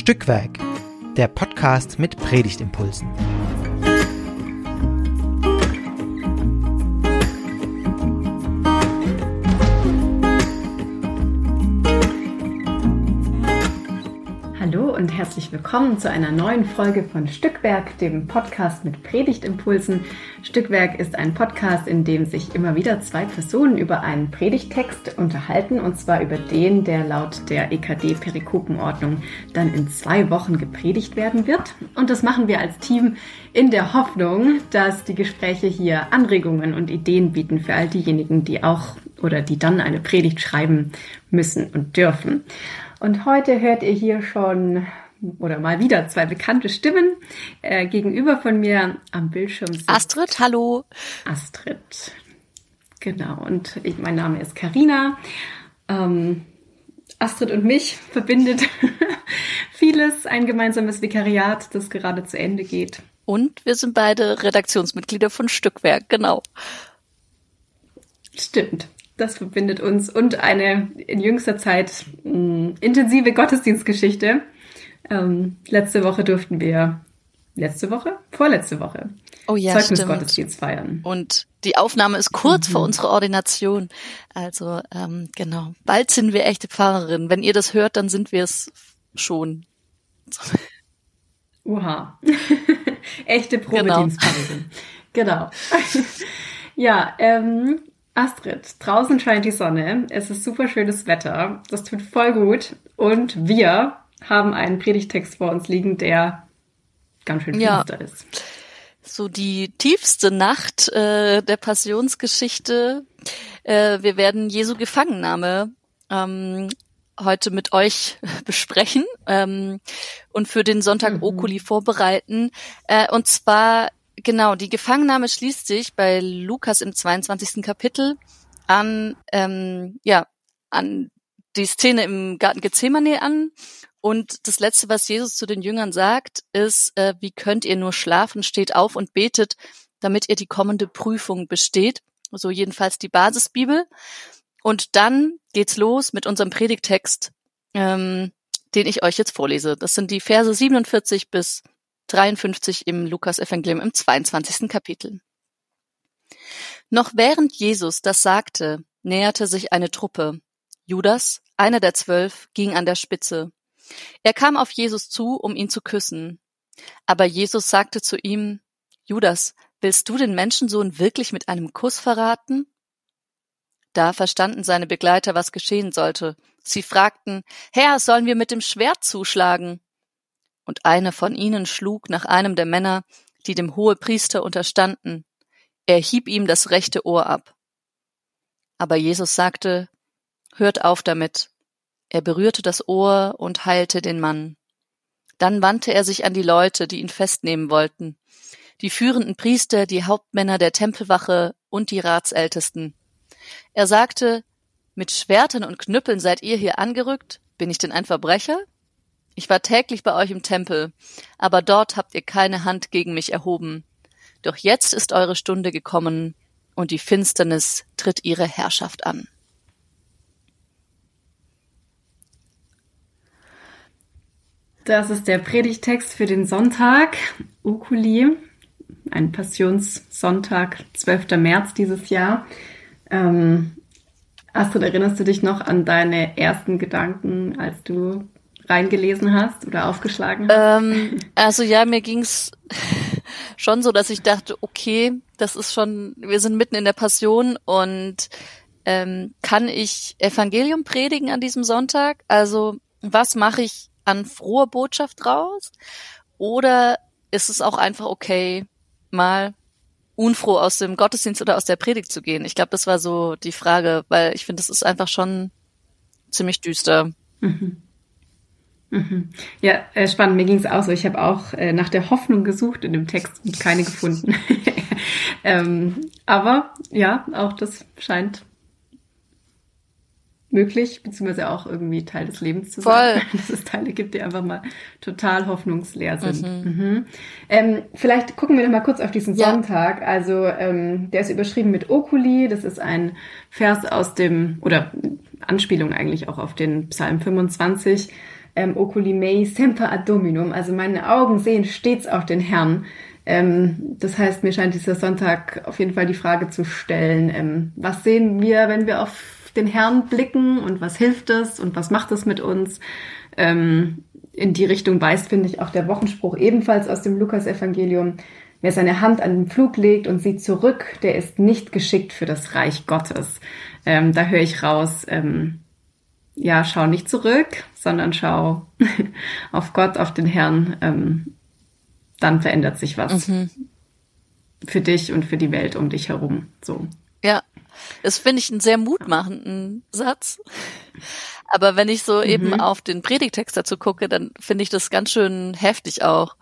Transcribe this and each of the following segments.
Stückwerk, der Podcast mit Predigtimpulsen. Herzlich willkommen zu einer neuen Folge von Stückwerk, dem Podcast mit Predigtimpulsen. Stückwerk ist ein Podcast, in dem sich immer wieder zwei Personen über einen Predigtext unterhalten, und zwar über den, der laut der EKD-Perikopenordnung dann in zwei Wochen gepredigt werden wird. Und das machen wir als Team in der Hoffnung, dass die Gespräche hier Anregungen und Ideen bieten für all diejenigen, die auch oder die dann eine Predigt schreiben müssen und dürfen. Und heute hört ihr hier schon oder mal wieder zwei bekannte Stimmen äh, gegenüber von mir am Bildschirm. Astrid, hallo. Astrid, genau. Und ich, mein Name ist Karina. Ähm, Astrid und mich verbindet vieles, ein gemeinsames Vikariat, das gerade zu Ende geht. Und wir sind beide Redaktionsmitglieder von Stückwerk, genau. Stimmt. Das verbindet uns und eine in jüngster Zeit mh, mm, intensive Gottesdienstgeschichte. Ähm, letzte Woche durften wir, letzte Woche? Vorletzte Woche. Oh ja, Zeugnisgottesdienst feiern. Und die Aufnahme ist kurz mhm. vor unserer Ordination. Also ähm, genau, bald sind wir echte Pfarrerinnen. Wenn ihr das hört, dann sind wir es schon. Oha. echte Probedienstpfarrerin. Genau. genau. ja, ähm, Astrid, draußen scheint die Sonne, es ist super schönes Wetter, das tut voll gut und wir haben einen Predigtext vor uns liegen, der ganz schön finster ja. ist. So die tiefste Nacht äh, der Passionsgeschichte. Äh, wir werden Jesu Gefangennahme ähm, heute mit euch besprechen ähm, und für den Sonntag mhm. Okuli vorbereiten. Äh, und zwar Genau, die Gefangennahme schließt sich bei Lukas im 22. Kapitel an, ähm, ja, an die Szene im Garten Gethsemane an. Und das Letzte, was Jesus zu den Jüngern sagt, ist, äh, wie könnt ihr nur schlafen, steht auf und betet, damit ihr die kommende Prüfung besteht. So jedenfalls die Basisbibel. Und dann geht's los mit unserem Predigtext, ähm, den ich euch jetzt vorlese. Das sind die Verse 47 bis 53 im Lukas-Evangelium im 22. Kapitel. Noch während Jesus das sagte, näherte sich eine Truppe. Judas, einer der zwölf, ging an der Spitze. Er kam auf Jesus zu, um ihn zu küssen. Aber Jesus sagte zu ihm, Judas, willst du den Menschensohn wirklich mit einem Kuss verraten? Da verstanden seine Begleiter, was geschehen sollte. Sie fragten, Herr, sollen wir mit dem Schwert zuschlagen? und einer von ihnen schlug nach einem der Männer, die dem Hohepriester unterstanden. Er hieb ihm das rechte Ohr ab. Aber Jesus sagte, Hört auf damit. Er berührte das Ohr und heilte den Mann. Dann wandte er sich an die Leute, die ihn festnehmen wollten, die führenden Priester, die Hauptmänner der Tempelwache und die Ratsältesten. Er sagte, mit Schwertern und Knüppeln seid ihr hier angerückt? Bin ich denn ein Verbrecher? Ich war täglich bei euch im Tempel, aber dort habt ihr keine Hand gegen mich erhoben. Doch jetzt ist eure Stunde gekommen, und die Finsternis tritt ihre Herrschaft an. Das ist der Predigtext für den Sonntag, Ukuli, ein Passionssonntag, 12. März dieses Jahr. Ähm, Astrid, erinnerst du dich noch an deine ersten Gedanken, als du reingelesen hast oder aufgeschlagen hast? Ähm, also ja, mir ging's schon so, dass ich dachte, okay, das ist schon, wir sind mitten in der Passion und ähm, kann ich Evangelium predigen an diesem Sonntag? Also was mache ich an froher Botschaft draus? Oder ist es auch einfach okay, mal unfroh aus dem Gottesdienst oder aus der Predigt zu gehen? Ich glaube, das war so die Frage, weil ich finde, das ist einfach schon ziemlich düster. Mhm. Mhm. Ja, äh, spannend. Mir ging es auch so. Ich habe auch äh, nach der Hoffnung gesucht in dem Text und keine gefunden. ähm, aber ja, auch das scheint möglich, beziehungsweise auch irgendwie Teil des Lebens zu sein. Voll. Dass es Teile gibt, die einfach mal total hoffnungsleer sind. Mhm. Mhm. Ähm, vielleicht gucken wir noch mal kurz auf diesen ja. Sonntag. Also ähm, der ist überschrieben mit Okuli. Das ist ein Vers aus dem, oder Anspielung eigentlich auch auf den Psalm 25 ähm, oculi mei semper ad dominum, also meine Augen sehen stets auf den Herrn. Ähm, das heißt, mir scheint dieser Sonntag auf jeden Fall die Frage zu stellen, ähm, was sehen wir, wenn wir auf den Herrn blicken und was hilft es und was macht es mit uns? Ähm, in die Richtung weist, finde ich, auch der Wochenspruch ebenfalls aus dem Lukas-Evangelium. Wer seine Hand an den Flug legt und sieht zurück, der ist nicht geschickt für das Reich Gottes. Ähm, da höre ich raus, ähm, ja, schau nicht zurück, sondern schau auf Gott, auf den Herrn. Ähm, dann verändert sich was mhm. für dich und für die Welt um dich herum. So. Das finde ich einen sehr mutmachenden Satz. Aber wenn ich so mhm. eben auf den Predigtext dazu gucke, dann finde ich das ganz schön heftig auch.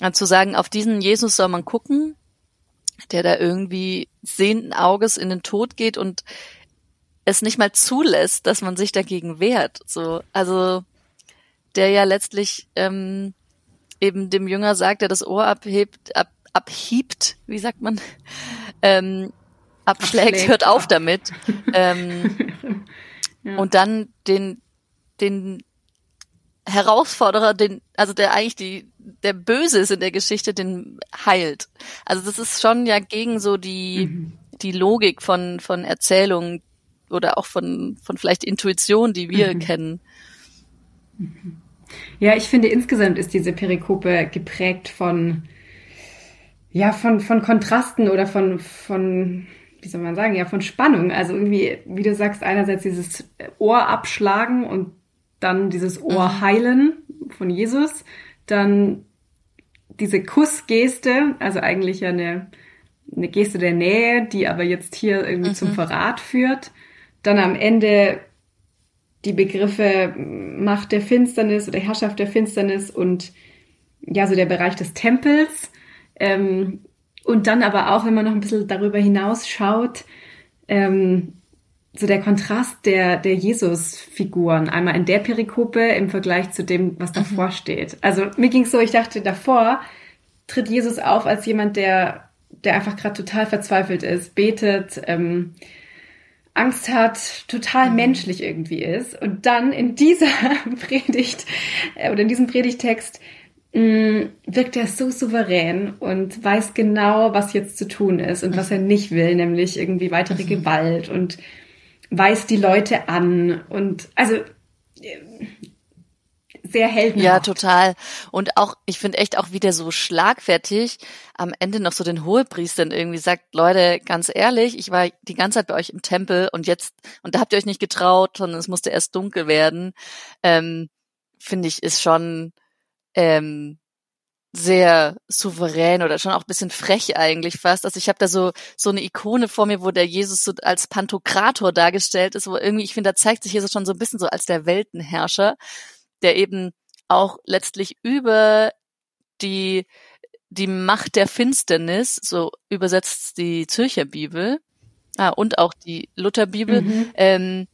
Also zu sagen, auf diesen Jesus soll man gucken, der da irgendwie sehenden Auges in den Tod geht und es nicht mal zulässt, dass man sich dagegen wehrt. So, also der ja letztlich ähm, eben dem Jünger sagt, der das Ohr abhebt, ab, abhiebt, wie sagt man, ähm, abschlägt, Abschlägt, hört auf damit. ähm, ja. Und dann den, den Herausforderer, den, also der eigentlich die, der Böse ist in der Geschichte, den heilt. Also das ist schon ja gegen so die, mhm. die Logik von, von Erzählungen oder auch von, von vielleicht Intuition, die wir mhm. kennen. Ja, ich finde insgesamt ist diese Perikope geprägt von, ja, von, von Kontrasten oder von, von, wie soll man sagen, ja, von Spannung. Also irgendwie, wie du sagst, einerseits dieses Ohr abschlagen und dann dieses Ohr mhm. heilen von Jesus, dann diese Kussgeste, also eigentlich ja eine, eine Geste der Nähe, die aber jetzt hier irgendwie mhm. zum Verrat führt. Dann am Ende die Begriffe Macht der Finsternis oder Herrschaft der Finsternis und ja, so der Bereich des Tempels. Ähm, und dann aber auch, wenn man noch ein bisschen darüber hinaus schaut, ähm, so der Kontrast der, der Jesus-Figuren, einmal in der Perikope im Vergleich zu dem, was davor mhm. steht. Also mir ging es so, ich dachte, davor tritt Jesus auf als jemand, der, der einfach gerade total verzweifelt ist, betet, ähm, Angst hat, total mhm. menschlich irgendwie ist. Und dann in dieser Predigt äh, oder in diesem Predigtext wirkt er so souverän und weiß genau, was jetzt zu tun ist und was er nicht will, nämlich irgendwie weitere mhm. Gewalt und weist die Leute an und also sehr heldenhaft. Ja, total. Und auch, ich finde echt auch wieder so schlagfertig am Ende noch so den Hohepriestern irgendwie sagt, Leute, ganz ehrlich, ich war die ganze Zeit bei euch im Tempel und jetzt, und da habt ihr euch nicht getraut, sondern es musste erst dunkel werden. Ähm, finde ich, ist schon, ähm, sehr souverän oder schon auch ein bisschen frech eigentlich fast. Also ich habe da so so eine Ikone vor mir, wo der Jesus so als Pantokrator dargestellt ist, wo irgendwie ich finde, da zeigt sich Jesus schon so ein bisschen so als der Weltenherrscher, der eben auch letztlich über die die Macht der Finsternis, so übersetzt die Zürcher Bibel ah, und auch die Lutherbibel, mhm. ähm,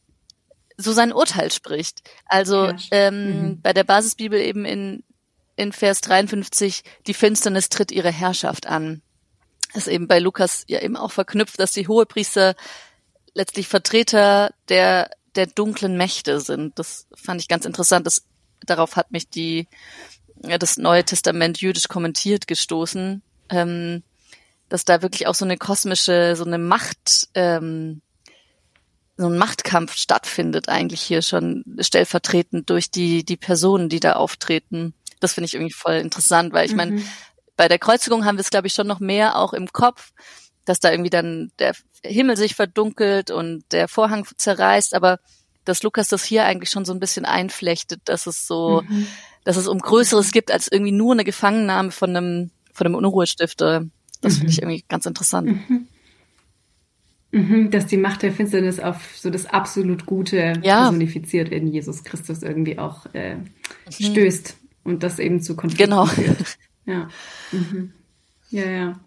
so sein Urteil spricht. Also ja. ähm, mhm. bei der Basisbibel eben in in Vers 53, die Finsternis tritt ihre Herrschaft an. Das ist eben bei Lukas ja eben auch verknüpft, dass die Hohepriester letztlich Vertreter der, der dunklen Mächte sind. Das fand ich ganz interessant. Das, darauf hat mich die, ja, das Neue Testament jüdisch kommentiert gestoßen, ähm, dass da wirklich auch so eine kosmische, so eine Macht, ähm, so ein Machtkampf stattfindet eigentlich hier schon stellvertretend durch die, die Personen, die da auftreten. Das finde ich irgendwie voll interessant, weil ich meine, mhm. bei der Kreuzigung haben wir es, glaube ich, schon noch mehr auch im Kopf, dass da irgendwie dann der Himmel sich verdunkelt und der Vorhang zerreißt, aber dass Lukas das hier eigentlich schon so ein bisschen einflechtet, dass es so, mhm. dass es um Größeres gibt als irgendwie nur eine Gefangennahme von einem, von einem Unruhestifter. Das mhm. finde ich irgendwie ganz interessant. Mhm. mhm. Dass die Macht der Finsternis auf so das absolut Gute ja. personifiziert in Jesus Christus irgendwie auch äh, mhm. stößt und das eben zu Konflikten genau. führt. Ja. Mhm. Ja, ja.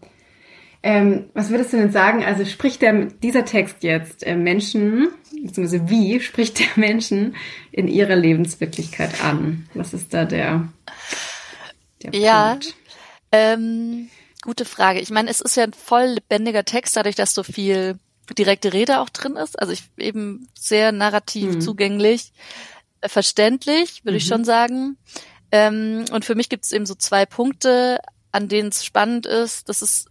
Ähm, was würdest du denn sagen? Also spricht der, dieser Text jetzt äh, Menschen, beziehungsweise wie spricht der Menschen in ihrer Lebenswirklichkeit an? Was ist da der, der ja, Punkt? Ähm, gute Frage. Ich meine, es ist ja ein voll lebendiger Text, dadurch, dass so viel direkte Rede auch drin ist. Also ich eben sehr narrativ mhm. zugänglich. verständlich, würde mhm. ich schon sagen. Ähm, und für mich gibt es eben so zwei Punkte, an denen es spannend ist. Das ist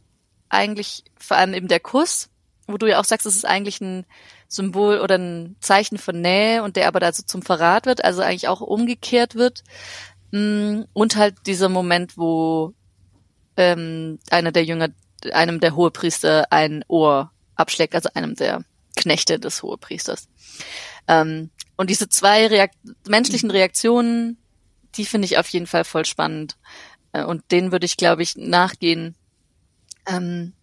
eigentlich vor allem eben der Kuss, wo du ja auch sagst, es ist eigentlich ein Symbol oder ein Zeichen von Nähe und der aber dazu zum Verrat wird, also eigentlich auch umgekehrt wird. Mm, und halt dieser Moment, wo ähm, einer der Jünger, einem der Hohepriester ein Ohr abschlägt, also einem der Knechte des Hohepriesters. Ähm, und diese zwei Reakt menschlichen Reaktionen, die finde ich auf jeden Fall voll spannend. Äh, und denen würde ich, glaube ich, nachgehen. Ähm,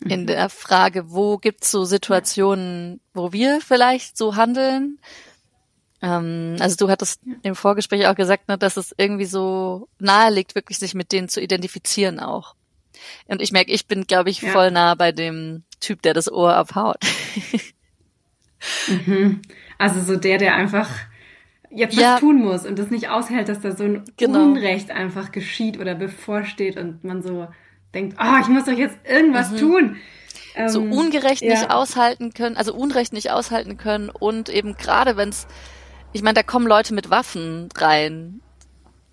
mhm. In der Frage, wo gibt's so Situationen, wo wir vielleicht so handeln? Ähm, also du hattest im Vorgespräch auch gesagt, ne, dass es irgendwie so nahe liegt, wirklich sich mit denen zu identifizieren auch. Und ich merke, ich bin, glaube ich, ja. voll nah bei dem Typ, der das Ohr abhaut. mhm. Also so der, der einfach jetzt ja. was tun muss und das nicht aushält, dass da so ein genau. Unrecht einfach geschieht oder bevorsteht und man so denkt, oh, ich muss doch jetzt irgendwas mhm. tun. So ähm, ungerecht ja. nicht aushalten können, also Unrecht nicht aushalten können und eben gerade wenn es, ich meine, da kommen Leute mit Waffen rein.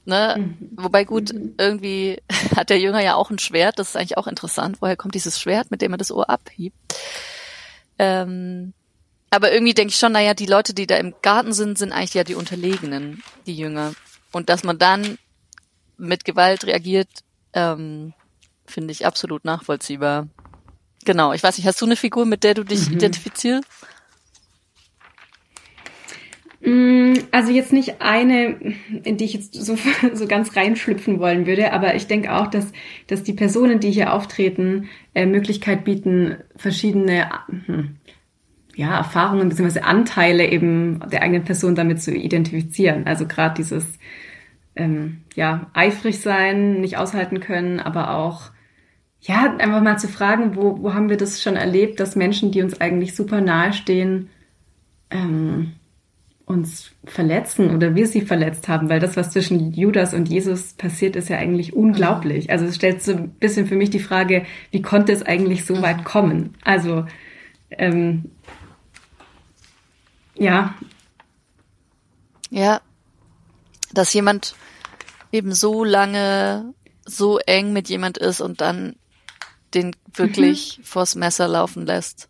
Ne? Mhm. Wobei gut, mhm. irgendwie hat der Jünger ja auch ein Schwert, das ist eigentlich auch interessant. Woher kommt dieses Schwert, mit dem er das Ohr abhebt? Ähm, aber irgendwie denke ich schon, naja, die Leute, die da im Garten sind, sind eigentlich ja die Unterlegenen, die Jünger. Und dass man dann mit Gewalt reagiert, ähm, finde ich absolut nachvollziehbar. Genau, ich weiß nicht, hast du eine Figur, mit der du dich mhm. identifizierst? Mm, also jetzt nicht eine, in die ich jetzt so, so ganz reinschlüpfen wollen würde, aber ich denke auch, dass, dass die Personen, die hier auftreten, äh, Möglichkeit bieten, verschiedene hm, ja, Erfahrungen bzw. Anteile eben der eigenen Person damit zu identifizieren. Also gerade dieses ähm, ja, eifrig sein, nicht aushalten können, aber auch ja, einfach mal zu fragen, wo, wo haben wir das schon erlebt, dass Menschen, die uns eigentlich super nahe stehen, ähm, uns verletzen oder wir sie verletzt haben, weil das, was zwischen Judas und Jesus passiert, ist ja eigentlich unglaublich. Also es stellt so ein bisschen für mich die Frage, wie konnte es eigentlich so weit kommen? Also ähm, ja. Ja. Dass jemand eben so lange so eng mit jemand ist und dann den wirklich mhm. vors Messer laufen lässt.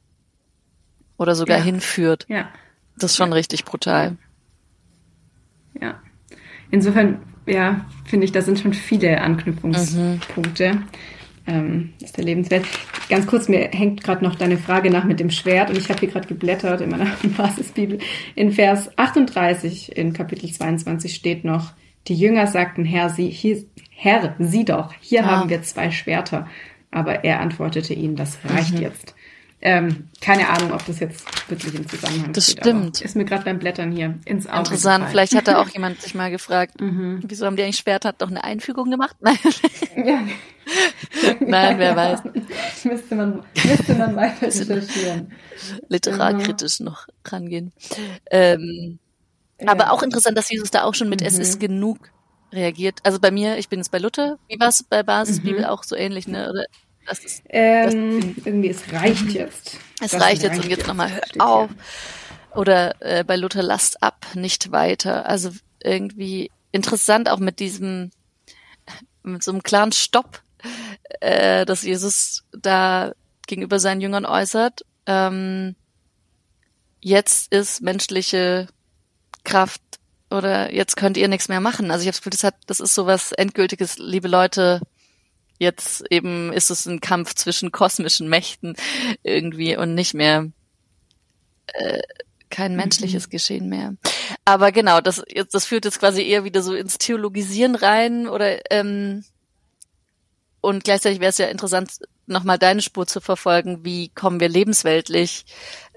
Oder sogar ja. hinführt. Ja. Das ist schon ja. richtig brutal. Ja. Insofern, ja, finde ich, da sind schon viele Anknüpfungspunkte. Mhm ähm, ist der lebenswert. Ganz kurz, mir hängt gerade noch deine Frage nach mit dem Schwert und ich habe hier gerade geblättert in meiner Basisbibel. In Vers 38 in Kapitel 22 steht noch, die Jünger sagten, Herr, sie, hier, Herr, sieh doch, hier ah. haben wir zwei Schwerter. Aber er antwortete ihnen, das reicht mhm. jetzt. Ähm, keine Ahnung, ob das jetzt wirklich im Zusammenhang das steht. Das stimmt. Ist mir gerade beim Blättern hier ins Auge Interessant. Gefallen. Vielleicht hat da auch jemand sich mal gefragt, mhm. wieso haben die eigentlich Schwert hat doch eine Einfügung gemacht? Nein. Ja. Nein, wer ja, weiß. Müsste man, müsste man weiter recherchieren. Literarkritisch mhm. noch rangehen. Ähm, ja. Aber auch interessant, dass Jesus da auch schon mit mhm. Es ist genug reagiert. Also bei mir, ich bin jetzt bei Luther. Wie war es bei Basisbibel mhm. auch so ähnlich, ne? Oder das ist, ähm, das, irgendwie, es reicht jetzt. Es das reicht jetzt und jetzt nochmal hört auf. Oder äh, bei Luther lasst ab, nicht weiter. Also irgendwie interessant auch mit diesem, mit so einem klaren Stopp, äh, dass Jesus da gegenüber seinen Jüngern äußert. Ähm, jetzt ist menschliche Kraft oder jetzt könnt ihr nichts mehr machen. Also ich habe das Gefühl, das hat, das ist sowas endgültiges, liebe Leute, Jetzt eben ist es ein Kampf zwischen kosmischen Mächten irgendwie und nicht mehr äh, kein menschliches mhm. Geschehen mehr. Aber genau, das, das führt jetzt quasi eher wieder so ins Theologisieren rein oder ähm, und gleichzeitig wäre es ja interessant, nochmal deine Spur zu verfolgen, wie kommen wir lebensweltlich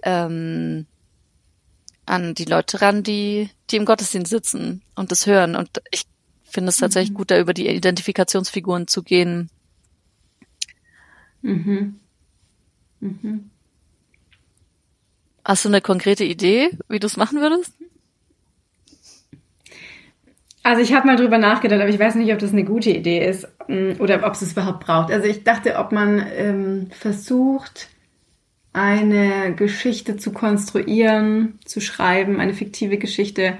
ähm, an die Leute ran, die, die im Gottesdienst sitzen und das hören. Und ich finde es tatsächlich mhm. gut, da über die Identifikationsfiguren zu gehen, Mhm. Mhm. Hast du eine konkrete Idee, wie du es machen würdest? Also ich habe mal drüber nachgedacht, aber ich weiß nicht, ob das eine gute Idee ist mm, oder ob es es überhaupt braucht. Also ich dachte, ob man ähm, versucht, eine Geschichte zu konstruieren, zu schreiben, eine fiktive Geschichte,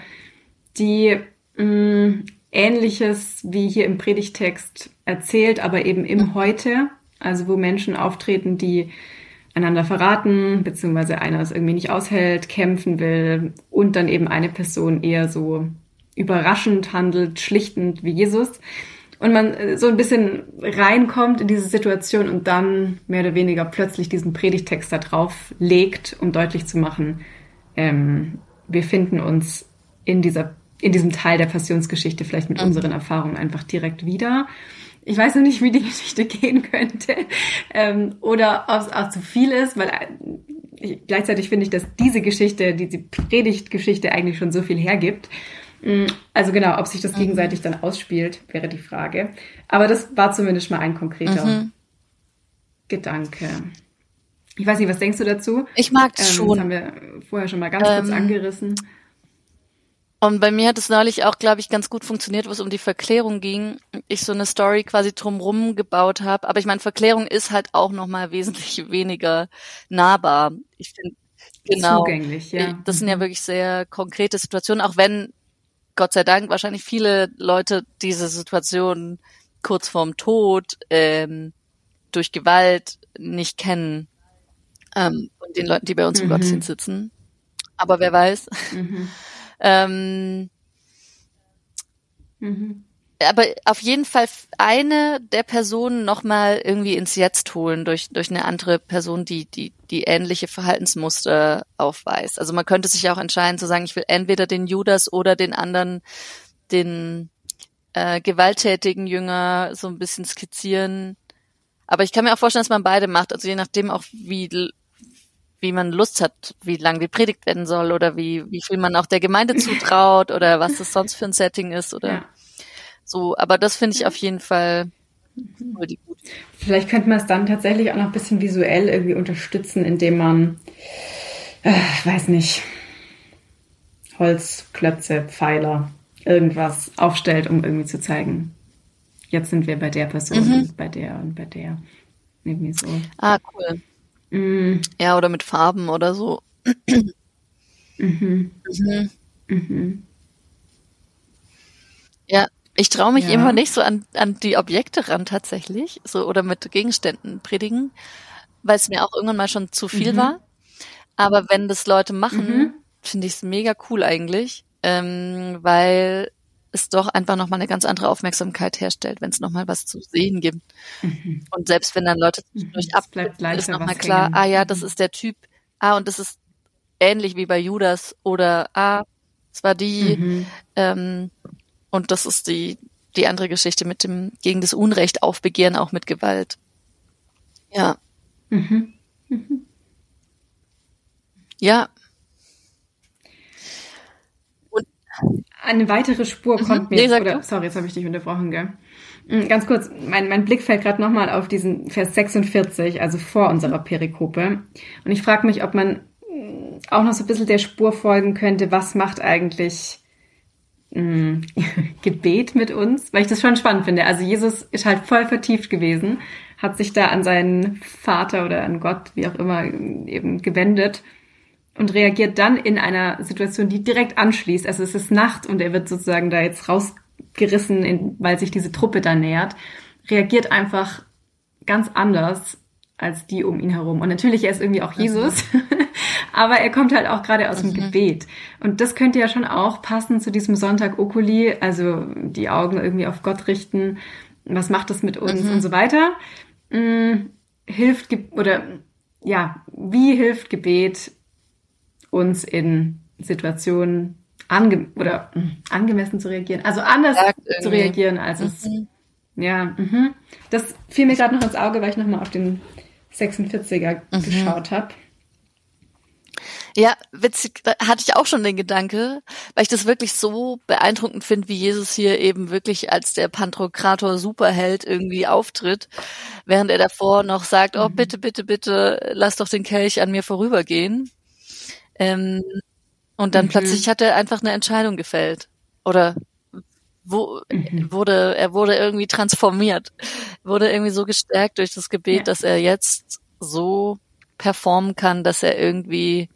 die mh, mm, Ähnliches wie hier im Predigtext erzählt, aber eben im Heute, also wo Menschen auftreten, die einander verraten, beziehungsweise einer es irgendwie nicht aushält, kämpfen will und dann eben eine Person eher so überraschend handelt, schlichtend wie Jesus. Und man äh, so ein bisschen reinkommt in diese Situation und dann mehr oder weniger plötzlich diesen Predigtext da drauf legt, um deutlich zu machen, ähm, wir finden uns in dieser, in diesem Teil der Passionsgeschichte vielleicht mit mhm. unseren Erfahrungen einfach direkt wieder. Ich weiß noch nicht, wie die Geschichte gehen könnte ähm, oder ob es auch zu viel ist, weil äh, ich, gleichzeitig finde ich, dass diese Geschichte, diese Predigtgeschichte eigentlich schon so viel hergibt. Mm, also genau, ob sich das mhm. gegenseitig dann ausspielt, wäre die Frage. Aber das war zumindest mal ein konkreter mhm. Gedanke. Ich weiß nicht, was denkst du dazu? Ich mag es ähm, schon. Das haben wir vorher schon mal ganz ähm, kurz angerissen. Und bei mir hat es neulich auch, glaube ich, ganz gut funktioniert, wo es um die Verklärung ging. Ich so eine Story quasi drumrum gebaut habe. Aber ich meine, Verklärung ist halt auch noch mal wesentlich weniger nahbar. Ich finde genau. Zugänglich, ja. Das sind ja mhm. wirklich sehr konkrete Situationen, auch wenn Gott sei Dank wahrscheinlich viele Leute diese Situation kurz vorm Tod ähm, durch Gewalt nicht kennen ähm, von den Leuten, die bei uns im mhm. Gottesdienst sitzen. Aber wer weiß. Mhm. ähm, mhm. Aber auf jeden Fall eine der Personen nochmal irgendwie ins Jetzt holen durch, durch eine andere Person, die, die, die ähnliche Verhaltensmuster aufweist. Also man könnte sich auch entscheiden zu sagen, ich will entweder den Judas oder den anderen, den äh, gewalttätigen Jünger so ein bisschen skizzieren. Aber ich kann mir auch vorstellen, dass man beide macht. Also je nachdem auch, wie wie man Lust hat, wie lang die Predigt werden soll oder wie, wie viel man auch der Gemeinde zutraut oder was das sonst für ein Setting ist oder ja. So. Aber das finde ich auf jeden Fall. Vielleicht könnte man es dann tatsächlich auch noch ein bisschen visuell irgendwie unterstützen, indem man, äh, weiß nicht, Holzklötze, Pfeiler, irgendwas aufstellt, um irgendwie zu zeigen, jetzt sind wir bei der Person, mhm. bei der und bei der. Irgendwie so. Ah, cool. Mm. Ja, oder mit Farben oder so. Mhm. Mhm. Mhm. Ja, ich traue mich ja. immer nicht so an, an die Objekte ran tatsächlich, so oder mit Gegenständen predigen, weil es mir auch irgendwann mal schon zu viel mhm. war. Aber wenn das Leute machen, mhm. finde ich es mega cool eigentlich, ähm, weil es doch einfach nochmal eine ganz andere Aufmerksamkeit herstellt, wenn es nochmal was zu sehen gibt. Mhm. Und selbst wenn dann Leute zwischendurch mhm. ab, ist nochmal klar, hängen. ah ja, das mhm. ist der Typ, ah, und das ist ähnlich wie bei Judas oder ah, es war die, mhm. ähm, und das ist die, die andere Geschichte mit dem gegen das Unrecht aufbegehren, auch mit Gewalt. Ja. Mhm. Mhm. Ja, Eine weitere Spur mhm. kommt mir. Nee, oder, sorry, jetzt habe ich dich unterbrochen, gell? Mm, ganz kurz, mein, mein Blick fällt gerade nochmal auf diesen Vers 46, also vor unserer Perikope. Und ich frage mich, ob man mm, auch noch so ein bisschen der Spur folgen könnte, was macht eigentlich Gebet mit uns? Weil ich das schon spannend finde. Also Jesus ist halt voll vertieft gewesen, hat sich da an seinen Vater oder an Gott, wie auch immer, eben gewendet und reagiert dann in einer Situation, die direkt anschließt. Also es ist Nacht und er wird sozusagen da jetzt rausgerissen, weil sich diese Truppe da nähert, reagiert einfach ganz anders als die um ihn herum. Und natürlich, er ist irgendwie auch Jesus, aber er kommt halt auch gerade aus dem mhm. Gebet. Und das könnte ja schon auch passen zu diesem Sonntag Okuli, also die Augen irgendwie auf Gott richten. Was macht das mit uns mhm. und so weiter? Hm, hilft, oder ja, wie hilft Gebet uns in Situationen ange oder mh, hm, angemessen zu reagieren, also anders zu reagieren, als mhm. es ja, mh. das fiel mir gerade noch ins Auge, weil ich nochmal auf den 46er mhm. geschaut habe. Ja, witzig, da hatte ich auch schon den Gedanke, weil ich das wirklich so beeindruckend finde, wie Jesus hier eben wirklich als der Pantokrator Superheld irgendwie auftritt, während er davor noch sagt, oh mhm. bitte, bitte, bitte, lass doch den Kelch an mir vorübergehen. Ähm, und dann mhm. plötzlich hat er einfach eine Entscheidung gefällt. Oder wo, mhm. wurde, er wurde irgendwie transformiert, wurde irgendwie so gestärkt durch das Gebet, ja. dass er jetzt so performen kann, dass er irgendwie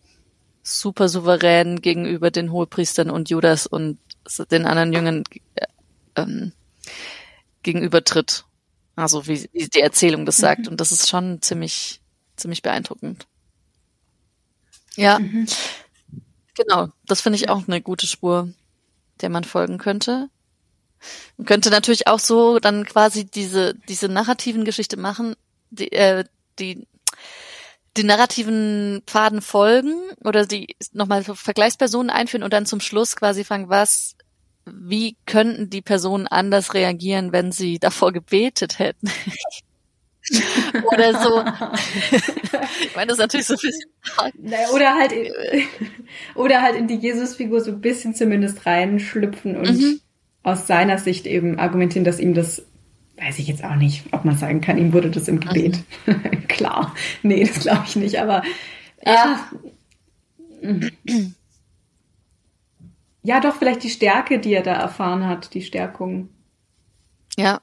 super souverän gegenüber den Hohepriestern und Judas und den anderen Jüngern äh, ähm, gegenübertritt. Also wie, wie die Erzählung das sagt. Mhm. Und das ist schon ziemlich, ziemlich beeindruckend. Ja. Mhm. Genau. Das finde ich auch eine gute Spur, der man folgen könnte. Man könnte natürlich auch so dann quasi diese, diese narrativen Geschichte machen, die, äh, die, die narrativen Pfaden folgen oder die nochmal Vergleichspersonen einführen und dann zum Schluss quasi fragen, was, wie könnten die Personen anders reagieren, wenn sie davor gebetet hätten? oder so. ich meine, das ist natürlich so ein bisschen naja, oder halt, oder halt in die Jesusfigur so ein bisschen zumindest reinschlüpfen und mhm. aus seiner Sicht eben argumentieren, dass ihm das weiß ich jetzt auch nicht, ob man sagen kann, ihm wurde das im Gebet. Klar. Nee, das glaube ich nicht, aber ja. ja, doch, vielleicht die Stärke, die er da erfahren hat, die Stärkung. Ja.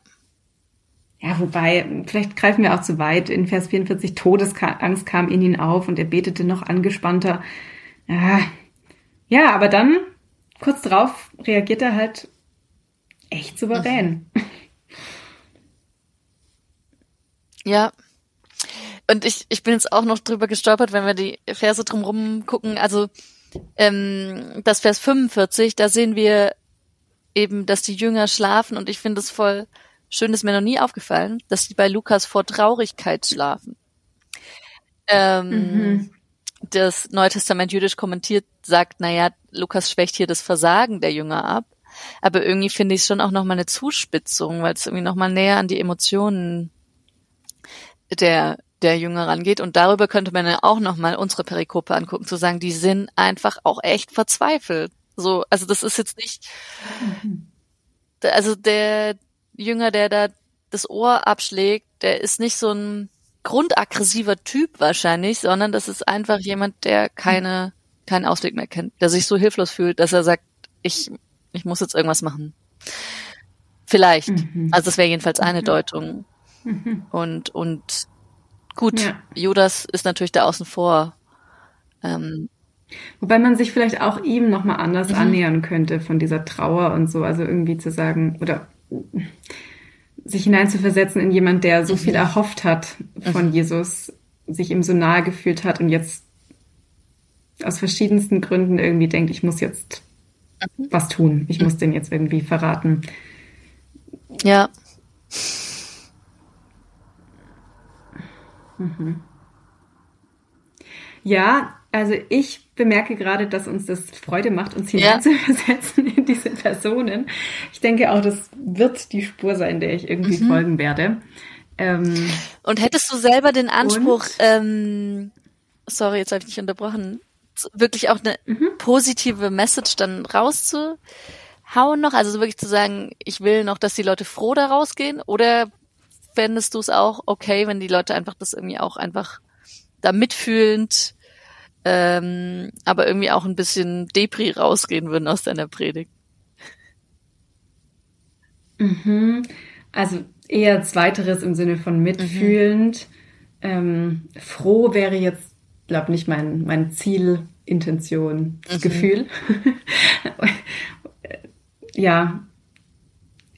Ja, wobei, vielleicht greifen wir auch zu weit. In Vers 44, Todesangst kam in ihn auf und er betete noch angespannter. Ja, ja aber dann, kurz drauf, reagiert er halt echt souverän. Mhm. Ja. Und ich, ich bin jetzt auch noch drüber gestolpert, wenn wir die Verse drumherum gucken. Also ähm, das Vers 45, da sehen wir eben, dass die Jünger schlafen und ich finde es voll schön, ist mir noch nie aufgefallen, dass die bei Lukas vor Traurigkeit schlafen. Ähm, mhm. Das Neue Testament jüdisch kommentiert sagt, naja, Lukas schwächt hier das Versagen der Jünger ab. Aber irgendwie finde ich es schon auch nochmal eine Zuspitzung, weil es irgendwie nochmal näher an die Emotionen der der Jünger rangeht. Und darüber könnte man ja auch nochmal unsere Perikope angucken, zu sagen, die sind einfach auch echt verzweifelt. So, also das ist jetzt nicht, also der Jünger, der da das Ohr abschlägt, der ist nicht so ein grundaggressiver Typ wahrscheinlich, sondern das ist einfach jemand, der keine, keinen Ausweg mehr kennt, der sich so hilflos fühlt, dass er sagt, ich, ich muss jetzt irgendwas machen. Vielleicht. Mhm. Also das wäre jedenfalls eine mhm. Deutung. Mhm. Und, und gut, ja. Judas ist natürlich da außen vor. Ähm, Wobei man sich vielleicht auch ihm nochmal anders mhm. annähern könnte von dieser Trauer und so. Also irgendwie zu sagen, oder sich hineinzuversetzen in jemand, der so mhm. viel erhofft hat von mhm. Jesus, sich ihm so nahe gefühlt hat und jetzt aus verschiedensten Gründen irgendwie denkt, ich muss jetzt mhm. was tun. Ich muss den jetzt irgendwie verraten. Ja. Mhm. Ja, also ich bemerke gerade, dass uns das Freude macht, uns hineinzuversetzen ja. in diese Personen. Ich denke auch, das wird die Spur sein, der ich irgendwie mhm. folgen werde. Ähm, und hättest du selber den Anspruch, ähm, sorry, jetzt habe ich dich unterbrochen, wirklich auch eine mhm. positive Message dann rauszuhauen noch? Also wirklich zu sagen, ich will noch, dass die Leute froh da rausgehen? Oder fändest du es auch okay, wenn die Leute einfach das irgendwie auch einfach da mitfühlend, ähm, aber irgendwie auch ein bisschen Depri rausgehen würden aus deiner Predigt? Mhm. Also eher zweiteres im Sinne von mitfühlend. Mhm. Ähm, froh wäre jetzt, glaube nicht mein, mein Ziel, Intention, mhm. Gefühl. ja,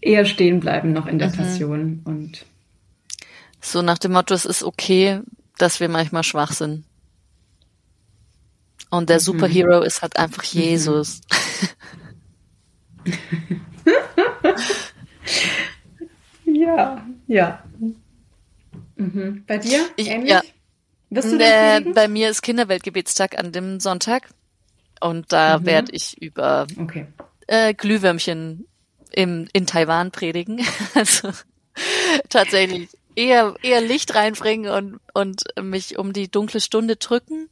eher stehen bleiben noch in der mhm. Passion und so nach dem Motto, es ist okay, dass wir manchmal schwach sind. Und der mhm. Superhero ist halt einfach mhm. Jesus. ja, ja. Mhm. Bei dir? Ich, Ähnlich? Ja. Wirst du äh, bei mir ist Kinderweltgebetstag an dem Sonntag. Und da mhm. werde ich über okay. äh, Glühwürmchen im, in Taiwan predigen. also tatsächlich eher, eher Licht reinbringen und, und mich um die dunkle Stunde drücken.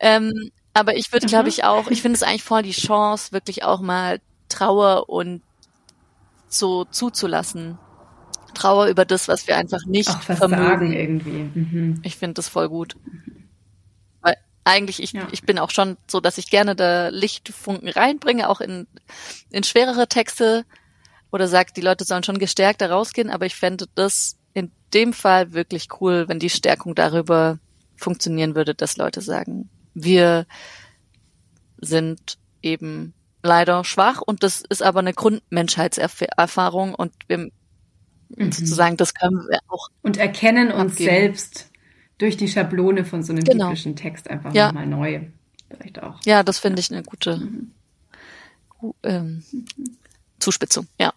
Ähm, aber ich würde, glaube ich, auch, ich finde es eigentlich voll die Chance, wirklich auch mal Trauer und so zuzulassen. Trauer über das, was wir einfach nicht Ach, vermögen. irgendwie. Mhm. Ich finde das voll gut. Weil eigentlich, ich, ja. ich bin auch schon so, dass ich gerne da Lichtfunken reinbringe, auch in, in schwerere Texte oder sagt, die Leute sollen schon gestärkt da rausgehen, aber ich fände das in dem Fall wirklich cool, wenn die Stärkung darüber funktionieren würde, dass Leute sagen, wir sind eben leider schwach und das ist aber eine Grundmenschheitserfahrung und wir mhm. sozusagen, das können wir auch. Und erkennen uns abgeben. selbst durch die Schablone von so einem genau. biblischen Text einfach ja. nochmal neu. Vielleicht auch. Ja, das finde ich eine gute mhm. ähm, Zuspitzung, ja.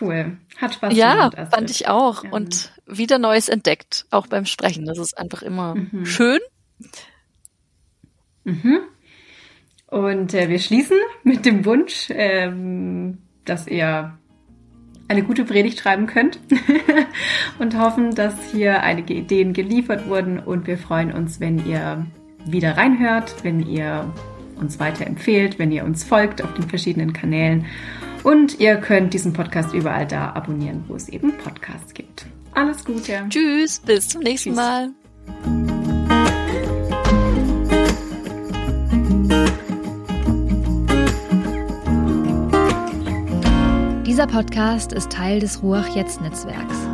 Cool. Hat Spaß ja, gemacht. Ja, fand ich auch. Ja. Und wieder Neues entdeckt, auch beim Sprechen. Das ist einfach immer mhm. schön. Mhm. Und äh, wir schließen mit dem Wunsch, ähm, dass ihr eine gute Predigt schreiben könnt und hoffen, dass hier einige Ideen geliefert wurden und wir freuen uns, wenn ihr wieder reinhört, wenn ihr uns weiterempfehlt, wenn ihr uns folgt auf den verschiedenen Kanälen und ihr könnt diesen Podcast überall da abonnieren, wo es eben Podcasts gibt. Alles Gute. Tschüss, bis zum nächsten Tschüss. Mal. Dieser Podcast ist Teil des Ruach Jetzt Netzwerks.